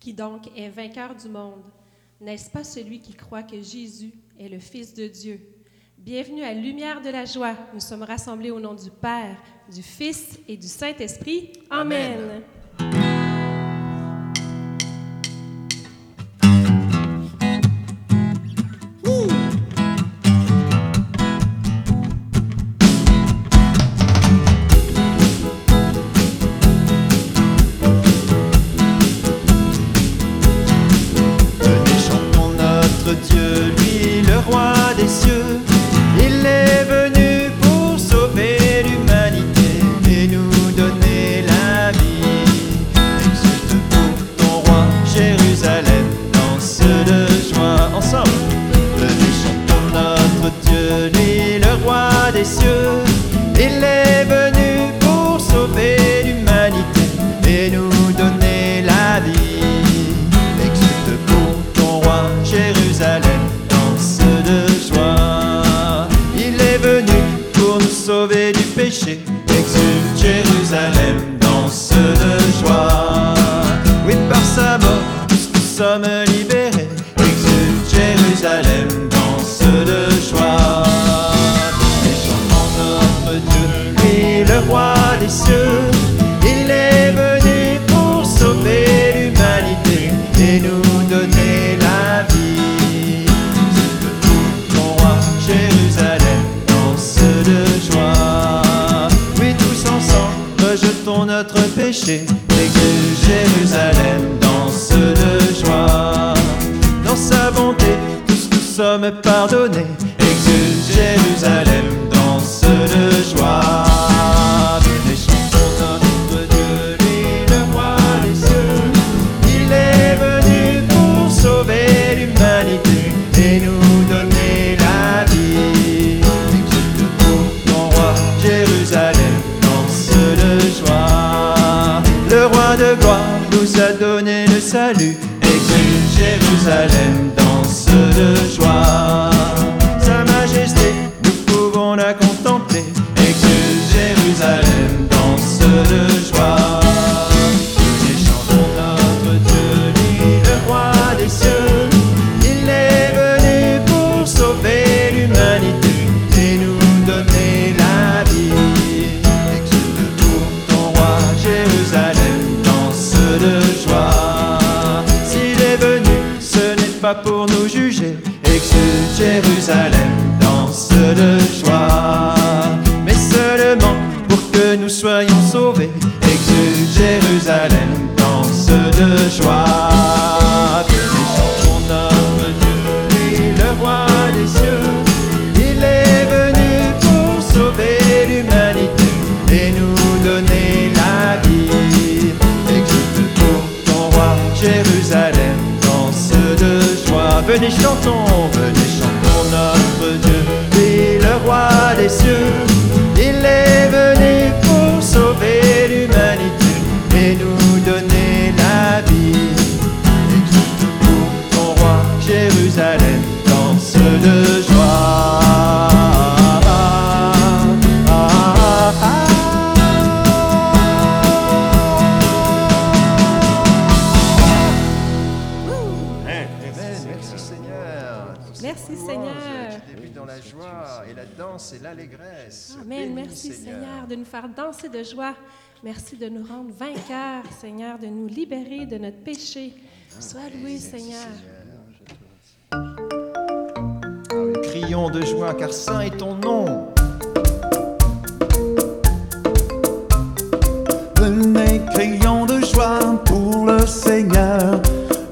Qui donc est vainqueur du monde N'est-ce pas celui qui croit que Jésus est le Fils de Dieu? Bienvenue à Lumière de la joie. Nous sommes rassemblés au nom du Père, du Fils et du Saint-Esprit. Amen. Venez Dieu, lui le roi des cieux. Il est venu notre nous a donné le salut. Exulte Jérusalem, danse de joie. Pour nous juger. Exulte Jérusalem, danse de Venez chantons, venez chantons notre Dieu, lui le roi des cieux. Il est venu pour sauver Merci, louange Seigneur. Qui débute dans la joie et la danse et l'allégresse. Amen. Bénis, Merci Seigneur de nous faire danser de joie. Merci de nous rendre vainqueurs, Seigneur, de nous libérer de notre péché. Sois loué, Seigneur. Oui, Crions de joie car saint est ton nom. Venez, crions de joie pour le Seigneur.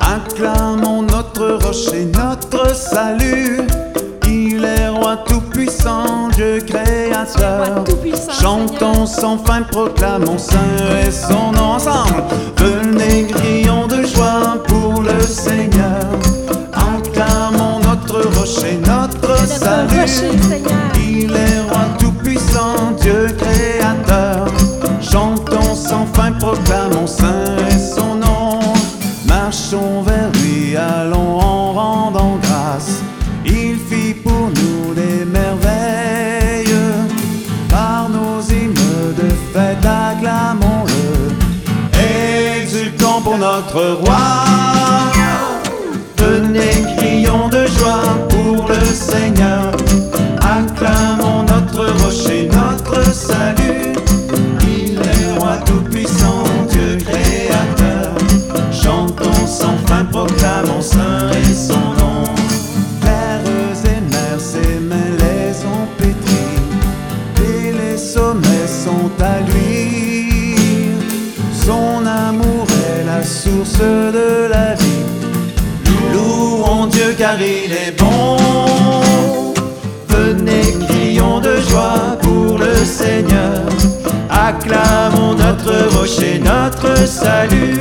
Acclamons notre rocher, notre salut. Il est roi tout-puissant, Dieu créateur. Chantons sans fin, proclamons saint et son nom ensemble. Venez, crions de joie pour le Seigneur. Acclamons notre rocher, notre Notre salut. rocher. Il est roi tout-puissant, Dieu créateur. Chantons sans fin, proclamons saint acclamons-le, exultons pour notre roi. Source de la vie. Louons Dieu car il est bon. Venez, crions de joie pour le Seigneur. Acclamons notre rocher, notre salut.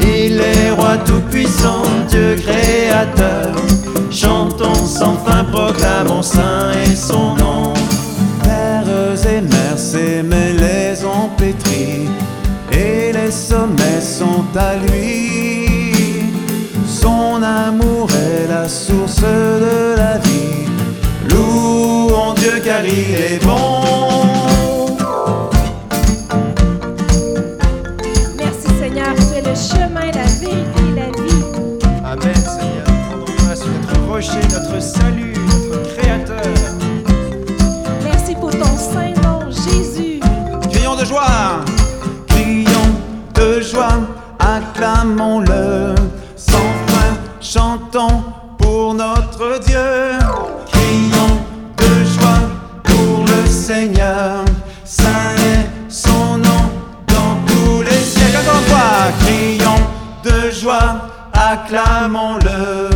Il est roi tout-puissant, Dieu créateur. Chantons sans fin, proclamons saint et son sommets sont à lui. Son amour est la source de la vie. Louons Dieu car il est bon. Merci Seigneur, tu es le chemin, la vérité et la vie. Amen, Seigneur. Grâce à notre rocher, notre salut, acclamons-le sans fin, chantons pour notre Dieu. Crions de joie pour le Seigneur, saint est son nom dans tous les siècles. Encore crions de joie, acclamons-le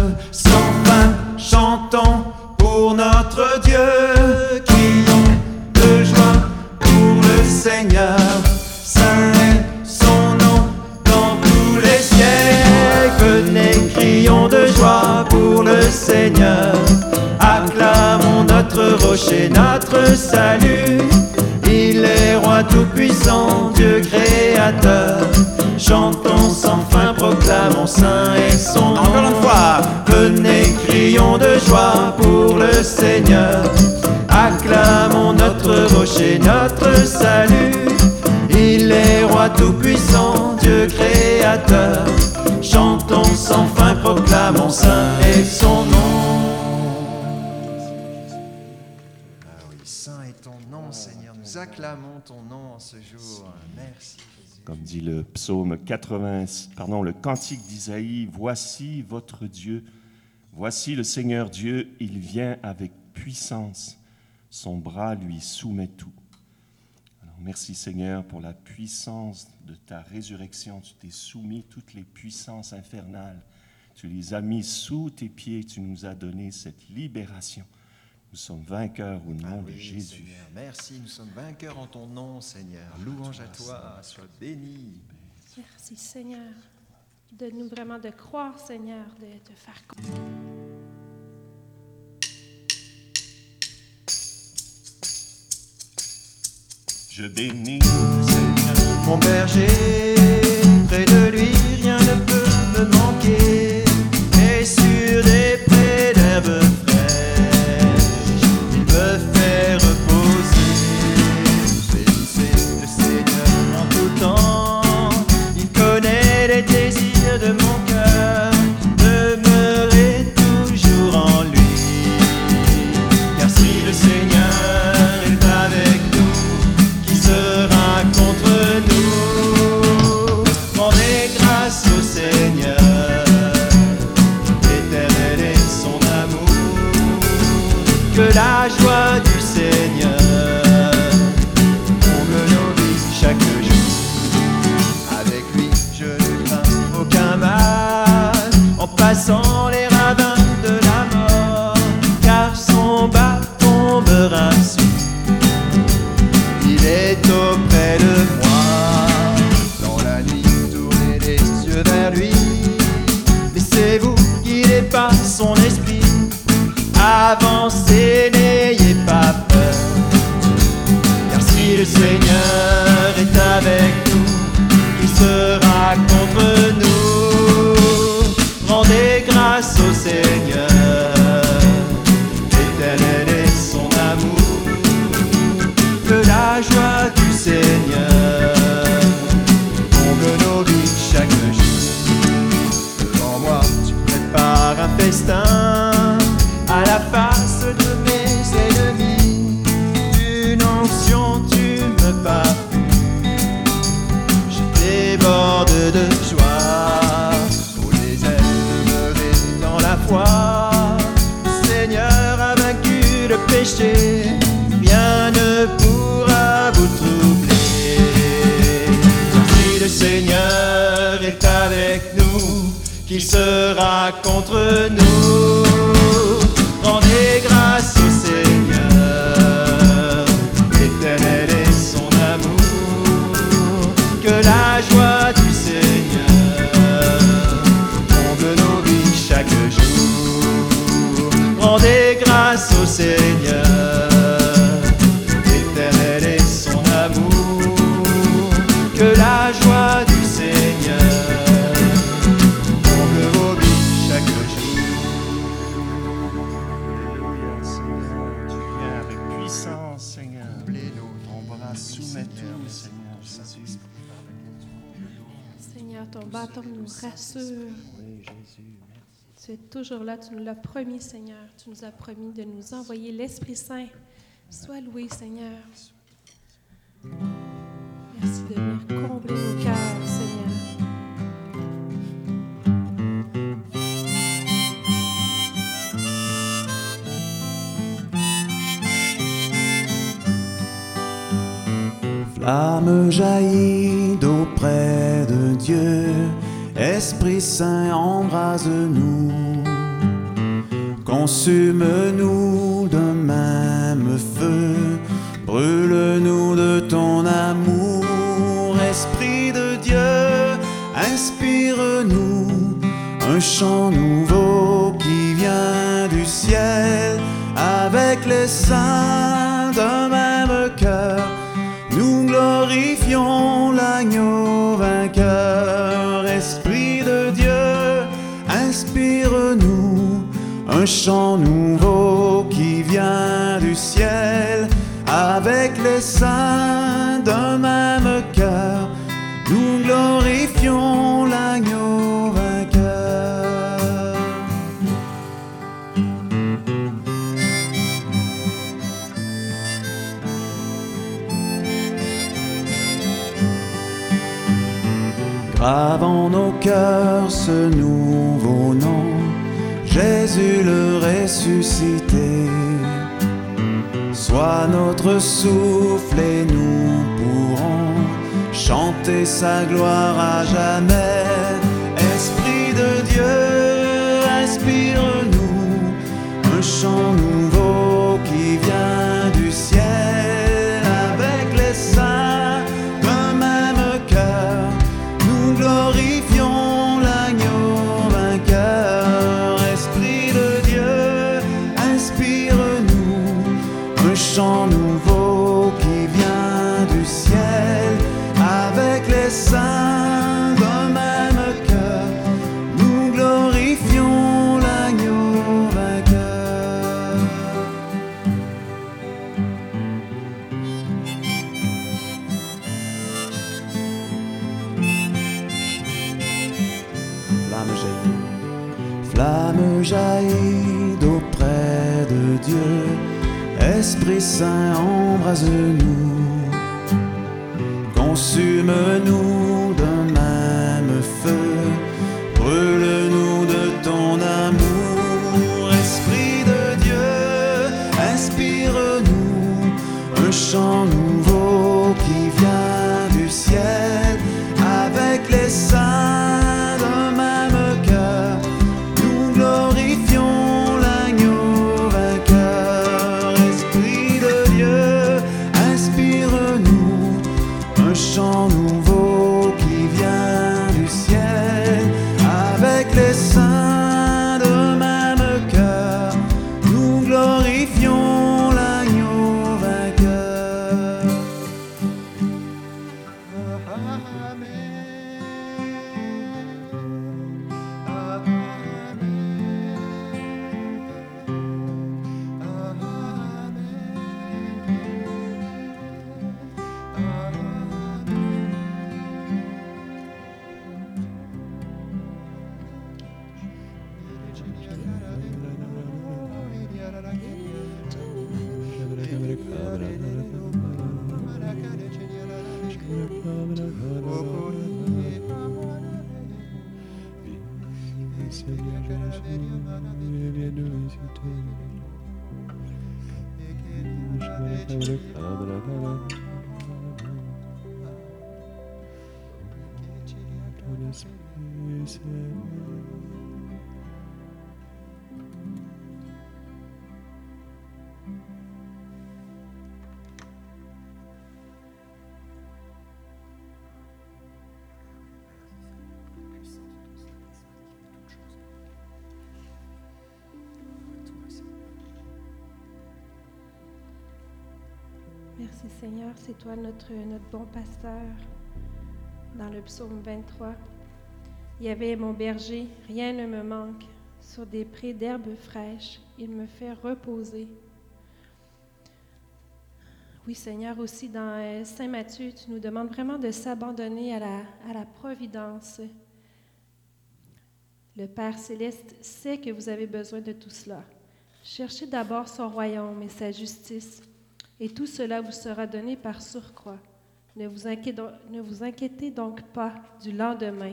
Seigneur, acclamons notre rocher, notre salut. Il est roi tout-puissant, Dieu créateur. Chantons sans fin, proclamons saint et son nom. Encore une fois, venez, crions de joie pour le Seigneur. Acclamons notre rocher, notre salut. Il est roi tout-puissant, Dieu créateur. Chantons sans fin, proclamons saint et son acclamons ton nom en ce jour. Merci. Comme dit le psaume 80, pardon, le cantique d'Isaïe, voici votre Dieu, voici le Seigneur Dieu, il vient avec puissance, son bras lui soumet tout. Merci Seigneur pour la puissance de ta résurrection, tu t'es soumis toutes les puissances infernales, tu les as mis sous tes pieds, tu nous as donné cette libération. Nous sommes vainqueurs au nom Ah de oui, Jésus. Seigneur. Merci, nous sommes vainqueurs en ton nom, Seigneur. Louange à toi, sois béni. Merci Seigneur. De nous vraiment de croire, Seigneur, de te faire confiance. Je bénis Seigneur. Mon berger, contre nous Nous rassure. Tu es toujours là, tu nous l'as promis, Seigneur. Tu nous as promis de nous envoyer l'Esprit Saint. Sois loué, Seigneur. Merci de venir combler nos cœurs, Seigneur. Flamme jaillit d'auprès de Dieu, Esprit Saint embrase-nous, consume-nous d'un même feu, brûle-nous de ton amour, Esprit de Dieu, inspire-nous. Un chant nouveau qui vient du ciel, avec les saints d'un même cœur. Nous glorifions chant nouveau qui vient du ciel, avec les saints d'un même cœur. Nous glorifions l'agneau vainqueur. Grave nos cœurs ce nouveau nom, Jésus le ressuscité. Sois notre souffle et nous pourrons chanter sa gloire à jamais. Esprit de Dieu, inspire-nous un chant flamme jaillit d'auprès de Dieu, Esprit Saint embrase-nous, consume-nous Ton esprit, c'est toi notre, bon pasteur. Dans le psaume 23, il y avait mon berger, rien ne me manque. Sur des prés d'herbes fraîches, il me fait reposer. Oui Seigneur, aussi dans euh, Saint Matthieu, tu nous demandes vraiment de s'abandonner à la providence. Le Père céleste sait que vous avez besoin de tout cela. Cherchez d'abord son royaume et sa justice et tout cela vous sera donné par surcroît. Ne vous, inquiétez, donc pas du lendemain.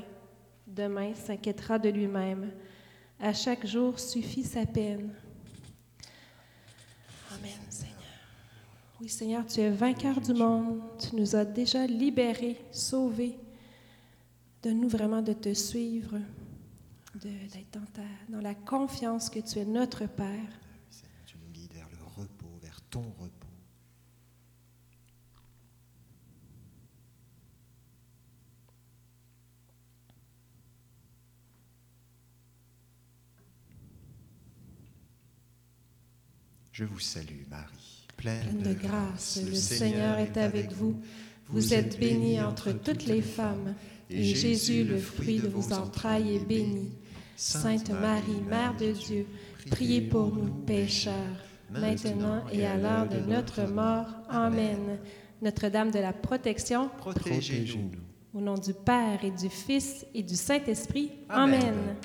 Demain s'inquiétera de lui-même. À chaque jour suffit sa peine. Amen, Seigneur. Oui, Seigneur, tu es vainqueur du monde. Tu nous as déjà libérés, sauvés. Donne-nous vraiment de te suivre, d'être dans, dans la confiance que tu es notre Père. Tu nous guides vers le repos, vers ton repos. Je vous salue, Marie, pleine, Pleine de grâce, le Seigneur est avec vous. Vous êtes bénie entre toutes les femmes, et Jésus, le fruit de vos entrailles, est béni. Sainte Marie, Mère de Dieu, priez pour nous pécheurs, maintenant et à l'heure de notre mort. Amen. Notre-Dame de la protection, Protégez-nous. au nom du Père et du Fils et du Saint-Esprit. Amen. Amen.